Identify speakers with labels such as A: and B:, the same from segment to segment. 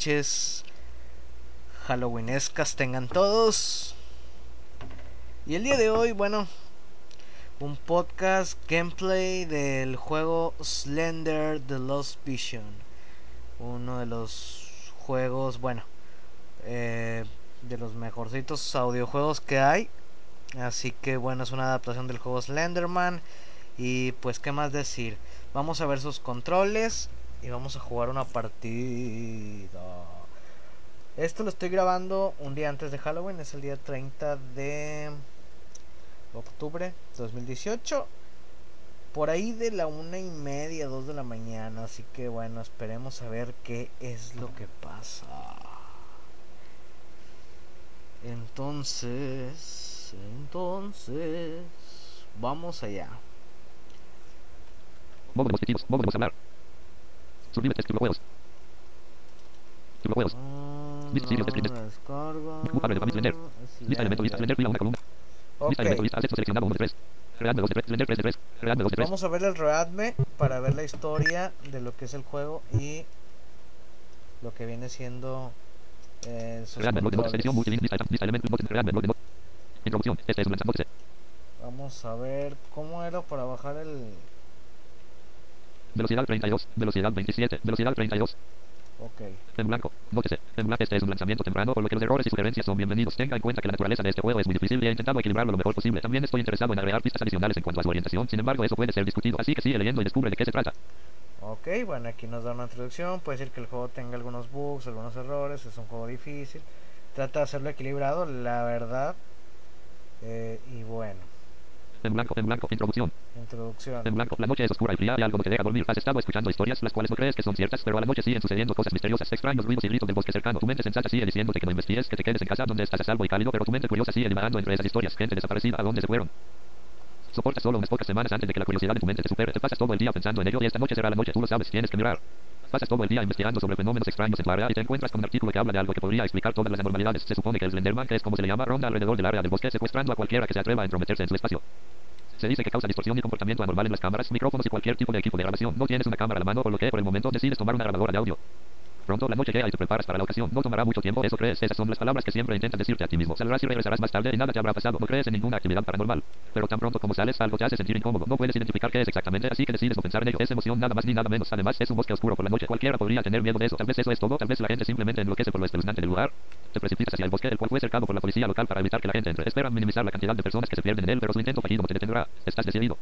A: noches halloweenescas tengan todos. Y el día de hoy, bueno, un podcast gameplay del juego Slender The Lost Vision. Uno de los juegos, bueno, eh, de los mejorcitos audiojuegos que hay. Así que bueno, es una adaptación del juego Slenderman. Y pues, ¿qué más decir? Vamos a ver sus controles y vamos a jugar una partida. Esto lo estoy grabando un día antes de Halloween, es el día 30 de octubre 2018. Por ahí de la una y media, dos de la mañana. Así que bueno, esperemos a ver qué es lo que pasa. Entonces, entonces, vamos allá.
B: Modo de hablar. De Family Slender. Lista elemento, lista una columna. Lista elemento,
A: Ok,
B: lista acceso seleccionado 1 de 3. Readme 2 de 3, Slender 3 de 3. Readme 2 de 3.
A: vamos a ver el readme para ver la historia de lo que es el juego y lo que viene siendo eh, sus
B: Readme, blog de notas,
A: controles.
B: edición, multilink, lista, lista elemento, bot, readme, blog de notas. Introducción, este es un lanzamiento.
A: Vamos a ver cómo era para bajar el...
B: Velocidad 32, velocidad 27, velocidad 32.
A: Ok,
B: En blanco, nótese, en blanco este es un lanzamiento temprano, por lo que los errores y sugerencias son bienvenidos. Tenga en cuenta que la naturaleza de este juego es muy difícil y he intentado equilibrarlo lo mejor posible. También estoy interesado en agregar pistas adicionales en cuanto a su orientación, sin embargo eso puede ser discutido, así que sigue leyendo y descubre de qué se trata.
A: ok, bueno aquí nos da una introducción, puede decir que el juego tenga algunos bugs, algunos errores, es un juego difícil, trata de hacerlo equilibrado, la verdad, eh, y bueno,
B: En blanco, en blanco, introducción.
A: introducción.
B: En blanco, la noche es oscura y fría y algo no te deja dormir. Has estado escuchando historias las cuales no crees que son ciertas, pero a la noche siguen sucediendo cosas misteriosas, extraños ruidos y gritos del bosque cercano. Tu mente sensata sigue diciéndote que no investigues, que te quedes en casa donde estás a salvo y cálido, pero tu mente curiosa sigue divagando entre esas historias. Gente desaparecida, ¿a dónde se fueron? Soportas solo unas pocas semanas antes de que la curiosidad de tu mente te supere. Te pasas todo el día pensando en ello y esta noche será la noche, tú lo sabes, tienes que mirar. Pasas todo el día investigando sobre fenómenos extraños en tu área y te encuentras con un artículo que habla de algo que podría explicar todas las anormalidades. Se supone que el Slenderman, que es como se le llama, ronda alrededor del área del bosque secuestrando a cualquiera que se atreva a entrometerse en su espacio. Se dice que causa distorsión y comportamiento anormal en las cámaras, micrófonos y cualquier tipo de equipo de grabación. No tienes una cámara a la mano, por lo que por el momento decides tomar una grabadora de audio. Pronto la noche llega y te preparas para la ocasión. No tomará mucho tiempo, eso crees. Esas son las palabras que siempre intentas decirte a ti mismo. Saldrás y regresarás más tarde y nada te habrá pasado. No crees en ninguna actividad paranormal. Pero tan pronto como sales, algo te hace sentir incómodo. No puedes identificar qué es exactamente, así que decides no pensar en ello. Es emoción nada más ni nada menos. Además, es un bosque oscuro por la noche. Cualquiera podría tener miedo de eso. Tal vez eso es todo. Tal vez la gente simplemente enloquece por lo espeluznante del lugar. Te precipitas hacia el bosque, el cual fue cercado por la policía local para evitar que la gente entre. Esperan minimizar la cantidad de personas que se pierden en él, pero su intento fallido no te detendrá. Estás decidido.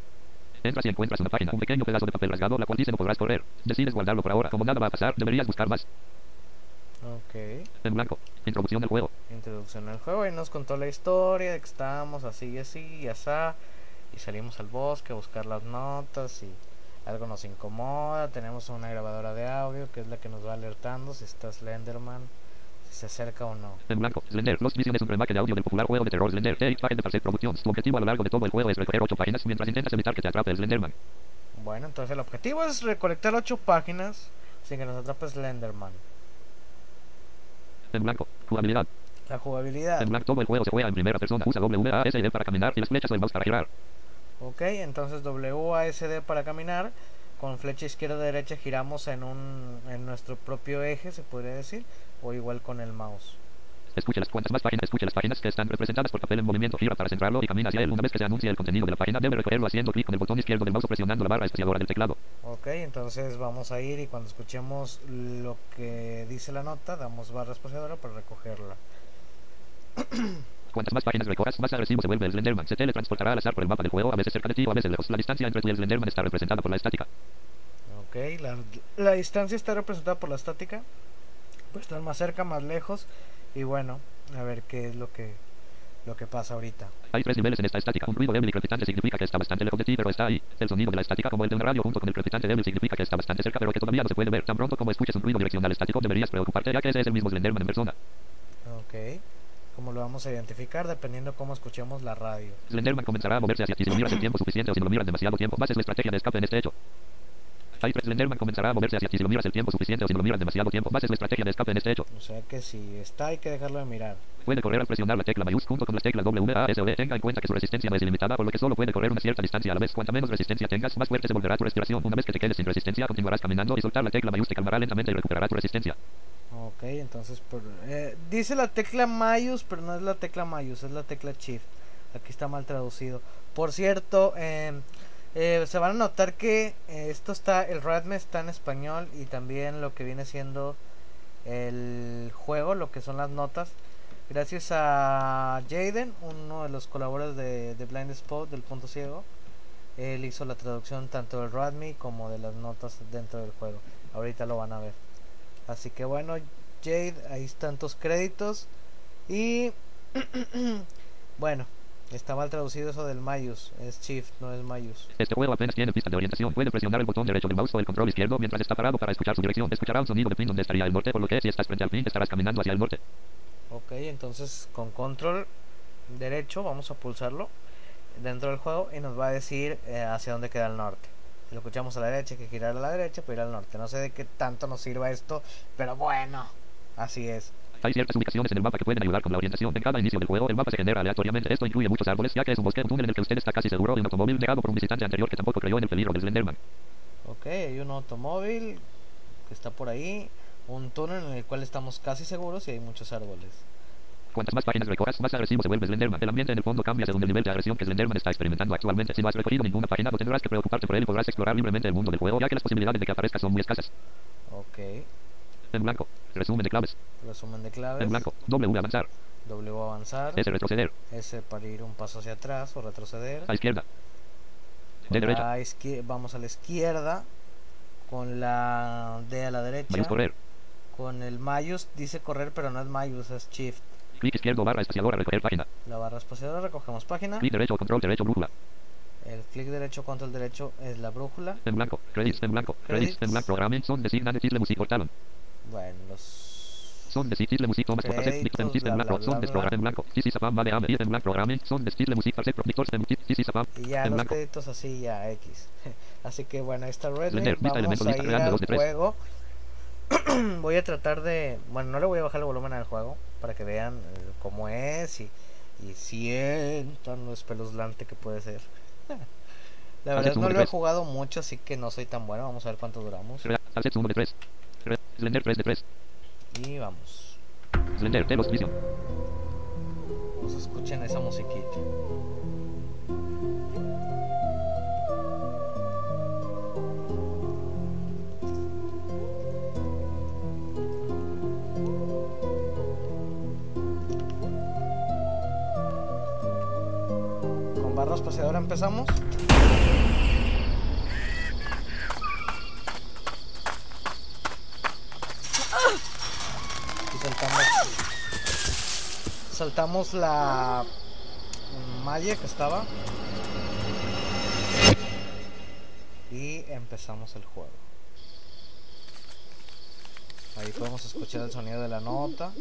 B: Entras y encuentras una página, un pequeño pedazo de papel rasgado, la cual dice no podrás correr. Decides guardarlo por ahora. Como nada va a pasar, deberías buscar más.
A: Ok,
B: En blanco. Introducción del juego.
A: introducción al juego y nos contó la historia de que estábamos así y así y asá y salimos al bosque a buscar las notas y algo nos incomoda, tenemos una grabadora de audio que es la que nos va alertando si está Slenderman, se acerca o no.
B: En blanco. Slender. Lost Vision es un remake de audio del popular juego de terror Slender. TX Packet de Parset Productions. Tu objetivo a lo largo de todo el juego es recorrer 8 páginas mientras intentas evitar que te atrape el Slenderman.
A: Bueno, entonces el objetivo es recolectar 8 páginas sin que nos atrape Slenderman.
B: En blanco. Jugabilidad.
A: La jugabilidad.
B: En blanco. Todo el juego se juega en primera persona. Usa WASD para caminar y las flechas del mouse para girar.
A: Ok, entonces WASD para caminar. Con flecha izquierda derecha giramos en un en nuestro propio eje, se podría decir, o igual con el mouse.
B: Escuche las cuantas más páginas. Escuche las páginas que están representadas por papel en movimiento. Gira para centrarlo y camina hacia él. Una vez que se anuncia el contenido de la página, debe recogerlo haciendo clic con el botón izquierdo del mouse presionando la barra espaciadora del teclado.
A: Ok, entonces vamos a ir y cuando escuchemos lo que dice la nota, damos barra espaciadora para recogerla.
B: Cuantas más páginas recorras, más agresivo se vuelve el Slenderman. Se teletransportará al azar por el mapa del juego, a veces cerca de ti o a veces lejos. La distancia entre tú y el Slenderman está representada por la estática.
A: Ok, la, la distancia está representada por la estática. Puede estar más cerca, más lejos. Y bueno, a ver qué es lo que lo que pasa ahorita.
B: Hay tres niveles en esta estática. Un ruido débil y crepitante significa que está bastante lejos de ti, pero está ahí. El sonido de la estática, como el de una radio junto con el crepitante débil, significa que está bastante cerca, pero que todavía no se puede ver. Tan pronto como escuches un ruido direccional estático, deberías preocuparte, ya que ese es el mismo Slenderman en persona.
A: Ok, ¿cómo lo vamos a identificar? Dependiendo cómo escuchemos la radio.
B: Slenderman comenzará a moverse hacia ti si lo miras el tiempo suficiente o si lo miras demasiado tiempo. Bases la estrategia de escape en este hecho. Hay tres Slenderman comenzará a moverse hacia ti si lo miras el tiempo suficiente o si no lo miras demasiado tiempo. Bases la estrategia de escape en este hecho.
A: O sea que si está hay que dejarlo de mirar.
B: Puede correr al presionar la tecla mayús junto con las teclas W, A, S o E. Tenga en cuenta que su resistencia no es ilimitada, por lo que solo puede correr una cierta distancia a la vez. Cuanta menos resistencia tengas, más fuerte se volverá tu respiración. Una vez que te quedes sin resistencia, continuarás caminando y soltar la tecla mayús te calmará lentamente y recuperará tu resistencia.
A: Ok, entonces por, eh, dice la tecla Mayus, pero no es la tecla Mayus, es la tecla Shift. Aquí está mal traducido. Por cierto, em, eh, se van a notar que eh, esto está, el RADME está en español y también lo que viene siendo el juego, lo que son las notas. Gracias a Jaden, uno de los colaboradores de, de Blind Spot del punto ciego. Él hizo la traducción tanto del RADME como de las notas dentro del juego. Ahorita lo van a ver. Así que bueno, Jade, ahí están tus créditos. Y bueno, está mal traducido eso del Mayus. Es Shift, no es Mayus.
B: Este juego apenas tiene pista de orientación. Puede presionar el botón derecho del mouse o el control izquierdo mientras está parado para escuchar su dirección. Escuchará un sonido de pin donde estaría el norte, por lo que si estás frente al pin estarás caminando hacia el norte.
A: Ok, entonces con control derecho vamos a pulsarlo dentro del juego y nos va a decir eh, hacia dónde queda el norte. Si lo escuchamos a la derecha, hay que girar a la derecha para ir al norte. No sé de qué tanto nos sirva esto, pero bueno, así es.
B: Hay ciertas ubicaciones en el mapa que pueden ayudar con la orientación. En cada inicio del juego, el mapa se genera aleatoriamente. Esto incluye muchos árboles, ya que es un bosque, un túnel en el que usted está casi seguro de un automóvil dejado por un visitante anterior que tampoco creyó en el peligro del Slenderman.
A: Ok, hay un automóvil que está por ahí, un túnel en el cual estamos casi seguros y hay muchos árboles.
B: Cuantas más páginas recorras, más agresivo se vuelve Slenderman. El ambiente en el fondo cambia según el nivel de agresión que Slenderman está experimentando actualmente. Si no has recorrido ninguna página, no tendrás que preocuparte por él y podrás explorar libremente el mundo del juego, ya que las posibilidades de que aparezca son muy escasas.
A: Ok,
B: En blanco, resumen de claves.
A: resumen de claves.
B: En blanco, W avanzar,
A: W avanzar.
B: S retroceder,
A: S para ir un paso hacia atrás o retroceder.
B: a izquierda,
A: Con
B: de derecha,
A: la izquier- vamos a la izquierda. Con la D a la derecha.
B: mayús correr,
A: Con el Mayus dice correr, pero no es Mayus, es Shift.
B: clic izquierdo barra espaciadora recoger página,
A: La barra espaciadora recogemos página.
B: clic derecho control derecho brújula,
A: El clic derecho, control derecho es la brújula.
B: en blanco, credits, en blanco, credits, en blanco, programming, son designan de Tisle Music Portalon,
A: Bueno, los
B: son de Tisle Music Thomas Portaset, Nick en
A: Créditos,
B: Tisle en
A: bla,
B: blanco,
A: bla,
B: son
A: bla,
B: de
A: bla.
B: program en blanco, Tisi Sapam vale ame, en blanco, programming, son de Tisle Music Parset, Victor en Tisi Sapam,
A: Y ya los créditos así ya X. Así que bueno, esta red vamos a ir al juego. voy a tratar de, bueno, no le voy a bajar el volumen al juego para que vean eh, cómo es y, y sientan lo espeluznante que puede ser. La verdad no lo he jugado mucho, así que no soy tan bueno. Vamos a ver cuánto duramos.
B: Alset 1 de 3, Slender 3 de 3,
A: Y vamos.
B: Slender, Telos Vision,
A: Pues escuchen esa musiquita. Con barra espaciadora empezamos. Y saltamos la malla que estaba y empezamos el juego. Ahí podemos escuchar el sonido de la nota.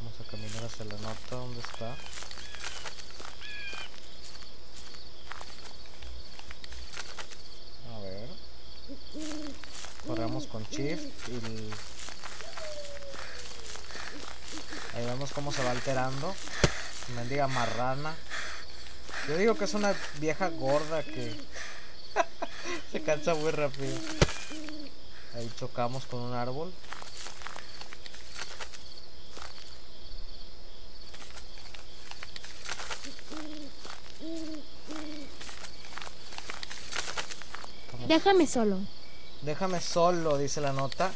A: Vamos a caminar hacia la nota donde está. A ver. Corremos con Shift y el- ahí vemos cómo se va alterando. Mendiga marrana. Yo digo que es una vieja gorda que se cansa muy rápido. Ahí chocamos con un árbol.
C: Déjame solo.
A: Déjame solo, dice la nota.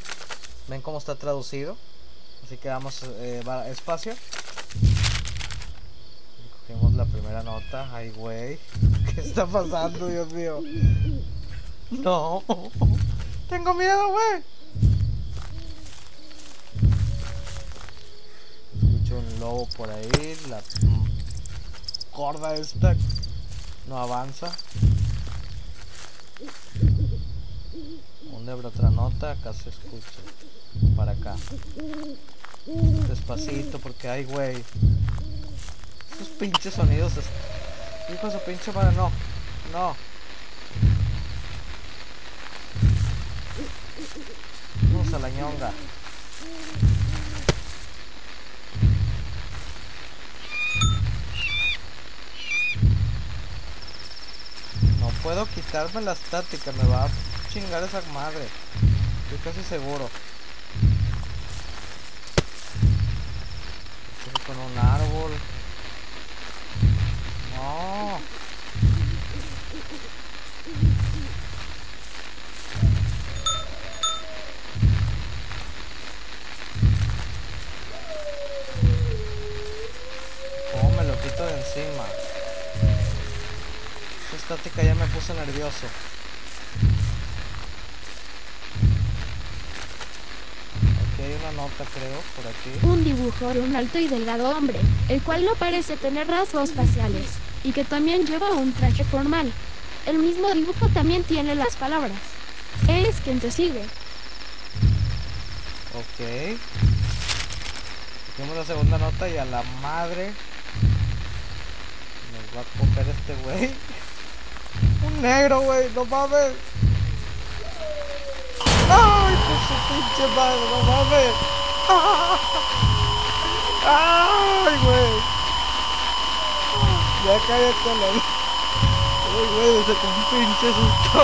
A: Ven cómo está traducido. Así que damos eh, espacio. Cogemos la primera nota. Ay, güey. ¿Qué está pasando, Dios mío? No. Tengo miedo, güey. Escucho un lobo por ahí. La gorda esta no avanza. ¿Dónde habrá otra nota? Acá se escucha. Para acá. Despacito, porque hay, güey. Esos pinches sonidos. es- Hijo su pinche madre, no. No. Vamos a la ñonga. No puedo quitarme la estática, me va a chingar esa madre. Estoy casi seguro. Estoy con un árbol. No. ¿Cómo me lo quito de encima? Esa estática ya me puso nervioso. Aquí hay una nota, creo, por aquí.
C: Un dibujo de un alto y delgado hombre, el cual no parece tener rasgos faciales, y que también lleva un traje formal. El mismo dibujo también tiene las palabras. Es quien te sigue.
A: Ok. Hicimos la segunda nota y a la madre nos va a coger este güey. Un negro, güey, no mames. Ay, pues su pinche madre, no mames. Ay, güey. Ya cállate la. Ay, güey, se con pinche susto.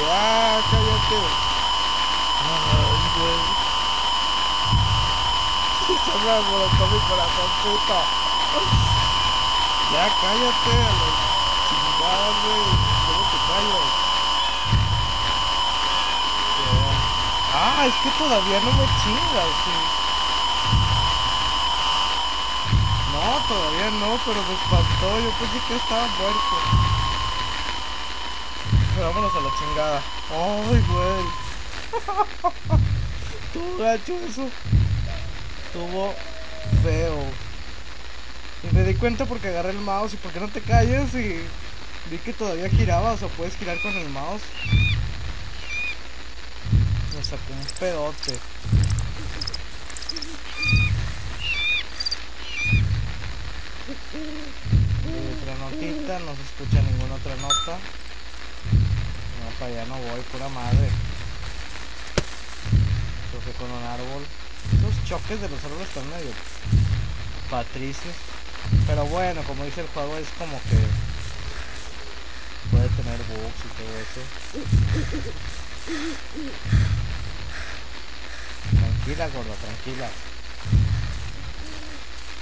A: ya, cállate. Ay, güey. Se me alborotó mi corazón, puta. Ya cállate, a la chingada, güey. ¿Cómo te callas? Ah, es que todavía no me chingas. No, todavía no, pero me espantó. Yo pensé que estaba muerto. Pero vámonos a la chingada. Ay, güey. Estuvo gacho eso. Estuvo feo. Y me di cuenta porque agarré el mouse y porque no te calles y vi que todavía girabas o puedes girar con el mouse. Sacó un pedote. Otra notita, no se escucha ninguna otra nota. No, para allá no voy, pura madre. Choqué con un árbol. Los choques de los árboles están medio patricios. Pero bueno, como dice el juego, es como que puede tener bugs y todo eso. Tranquila, gorda, tranquila.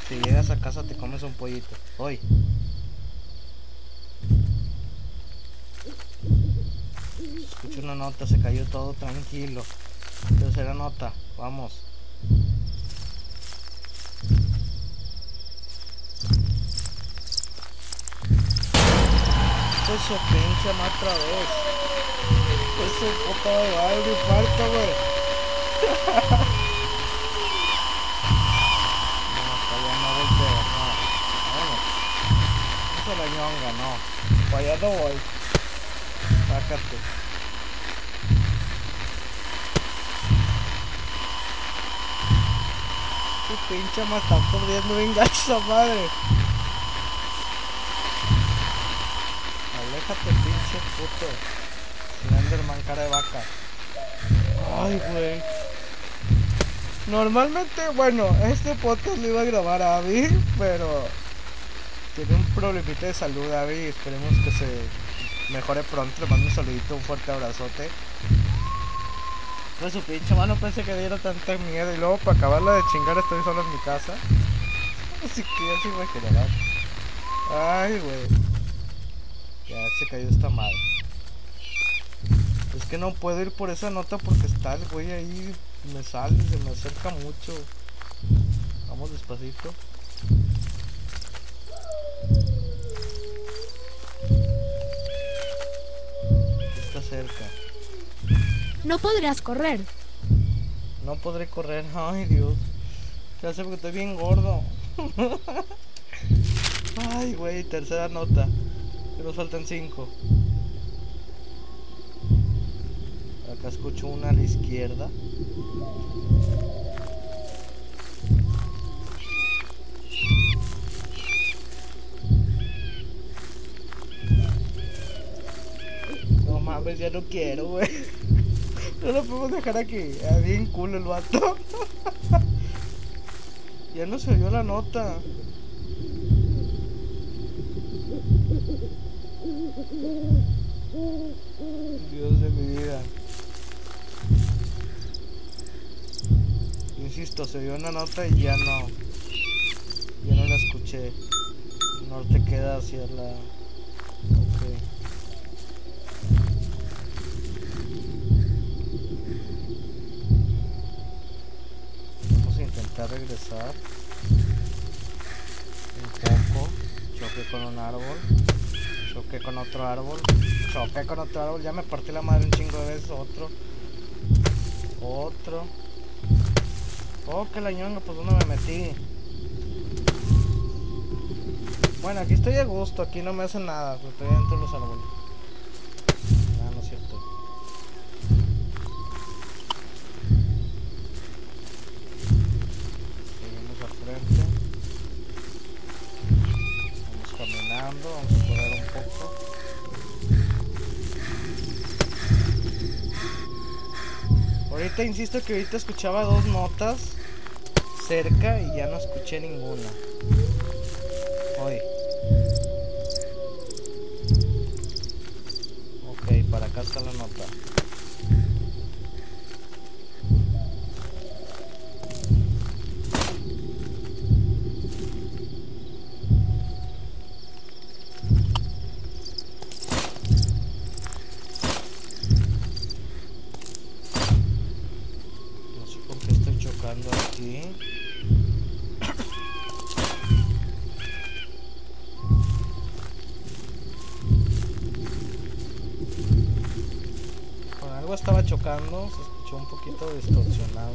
A: Si llegas a casa te comes un pollito. Hoy. Escucho una nota, se cayó todo tranquilo. Tercera nota, vamos. Pues su pinche más otra vez. Su puta de un infarto, güey. la ñonga, no. Para allá no voy. Sácate. Tu pinche me está perdiendo bien gacho esa madre. Aléjate, pinche puto. Slenderman cara de vaca. Ay, güey. Normalmente, bueno, este podcast lo iba a grabar a Abby, pero tiene un problemita de salud Abby esperemos que se mejore pronto. Le mando un saludito, un fuerte abrazote. Pues su pinche mano pensé que diera tanta miedo y luego para acabarla de chingar estoy solo en mi casa. Así que ya se imaginarán. Ay, güey. Ya se cayó esta madre. Es que no puedo ir por esa nota porque está el güey ahí. Me sale, se me acerca mucho. Vamos despacito. Cerca.
C: No podrás correr.
A: No podré correr. Ay, Dios. Ya sé porque estoy bien gordo. Ay, güey, tercera nota. Que nos faltan cinco. Acá escucho una a la izquierda. Mames, ya no quiero, güey. No lo podemos dejar aquí. Ah, bien culo el vato. ya no se oyó la nota. Dios de mi vida. Insisto, se oyó una nota y ya no. Ya no la escuché. No te queda hacia la. Ok. Vamos a intentar regresar. Un poco. Choque con un árbol. Choque con otro árbol. Choque con otro árbol. Ya me partí la madre un chingo de veces. Otro. Otro. Oh, que la ñonga, pues dónde me metí. Bueno, aquí estoy a gusto, aquí no me hacen nada, pero estoy dentro de los árboles. Ah, no es cierto. Seguimos al frente. Vamos vamos a correr un poco. Ahorita insisto que ahorita escuchaba dos notas cerca y ya no escuché ninguna. Hoy. Ok, para acá está la nota. No sé por qué estoy chocando aquí. Con algo estaba chocando, se escuchó un poquito distorsionado.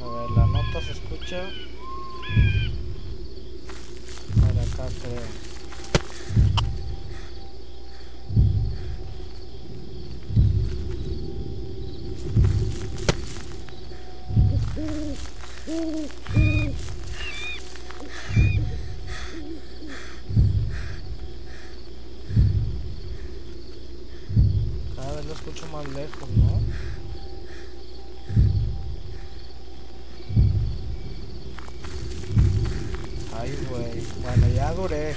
A: A ver, la nota se escucha. Para acá creo. Cada vez lo escucho más lejos, ¿no? Ay, güey. Creo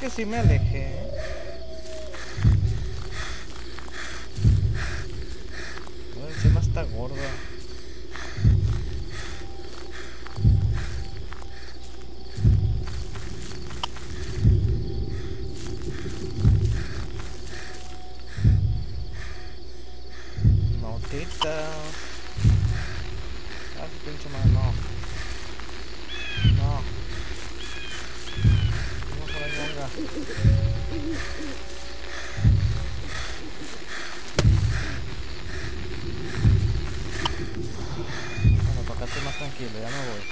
A: que sí me alejé. ¿eh? No, encima está gorda. Notitas. Ah, su pinche madre, no. No. Vamos a la ñonga. Bueno, para acá estoy más tranquilo, ya me voy.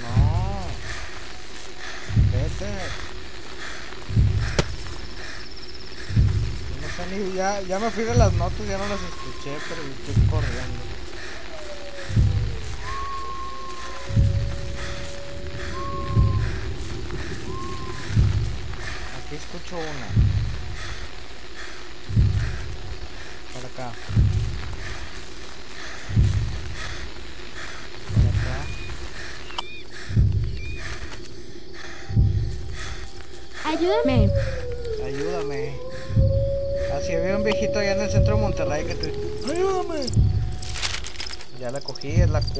A: No. Vete. No sé ni, ya, ya me fui de las notas, ya no las escuché, pero estoy corriendo.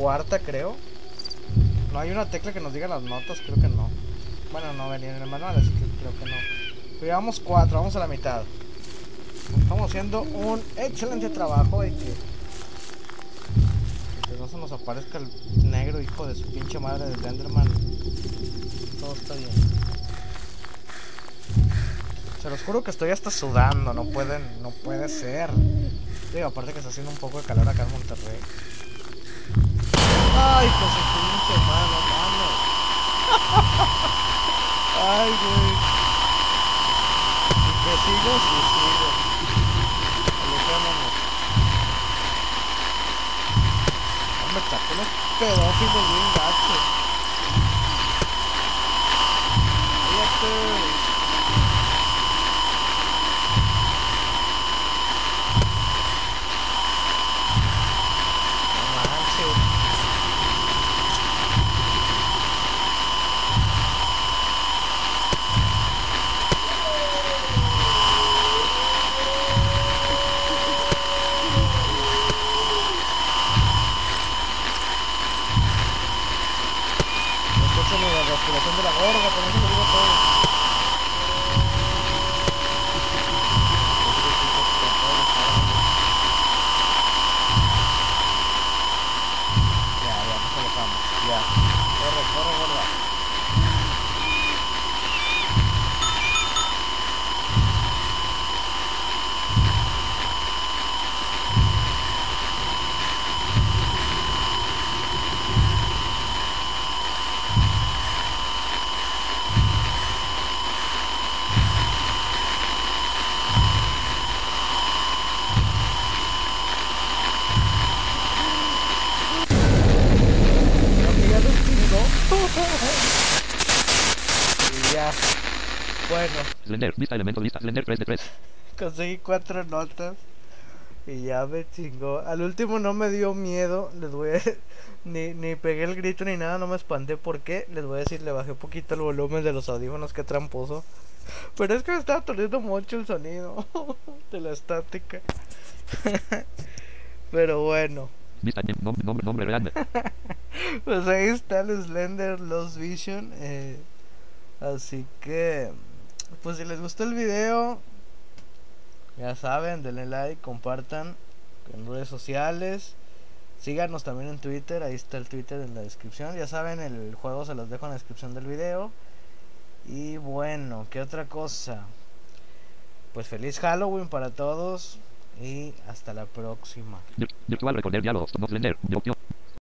A: Cuarta creo. No hay una tecla que nos diga las notas, creo que no. Bueno, no venía en el manual, así que creo que no. Pero llevamos cuatro, vamos a la mitad. Estamos haciendo un excelente trabajo y que... que no se nos aparezca el negro hijo de su pinche madre de Enderman. Todo está bien. Se los juro que estoy hasta sudando, no pueden, no puede ser. Digo, aparte que está haciendo un poco de calor acá en Monterrey. Ay, pues el pinche mano, mames. Ay, güey. Y que sigo, sí, sigo. Alejémonos. Hombre, sacó unos pedófilos bien gachos. Cállate. No manches. No escucho ni la respiración de la gorda, por eso lo digo todo. Ya, ya, nos alejamos. Ya. Corre, corre, gorda. Creo que ya lo chingó. y ya. Bueno,
B: Slender, lista elemento, lista, Slender 3 de 3.
A: conseguí cuatro notas. Y ya me chingó. Al último no me dio miedo. Les voy a... Ni, ni pegué el grito ni nada, no me espanté. ¿Por qué? Les voy a decir, le bajé poquito el volumen de los audífonos, que tramposo. Pero es que me estaba toliendo mucho el sonido de la estática. Pero bueno.
B: Nombre, nombre, nombre real.
A: Pues ahí está el Slender Lost Vision. eh, así que, pues si les gustó el video, ya saben, denle like, compartan en redes sociales. Síganos también en Twitter, ahí está el Twitter en la descripción. Ya saben, el juego se los dejo en la descripción del video. Y bueno, ¿qué otra cosa? Pues feliz Halloween para todos y hasta la próxima.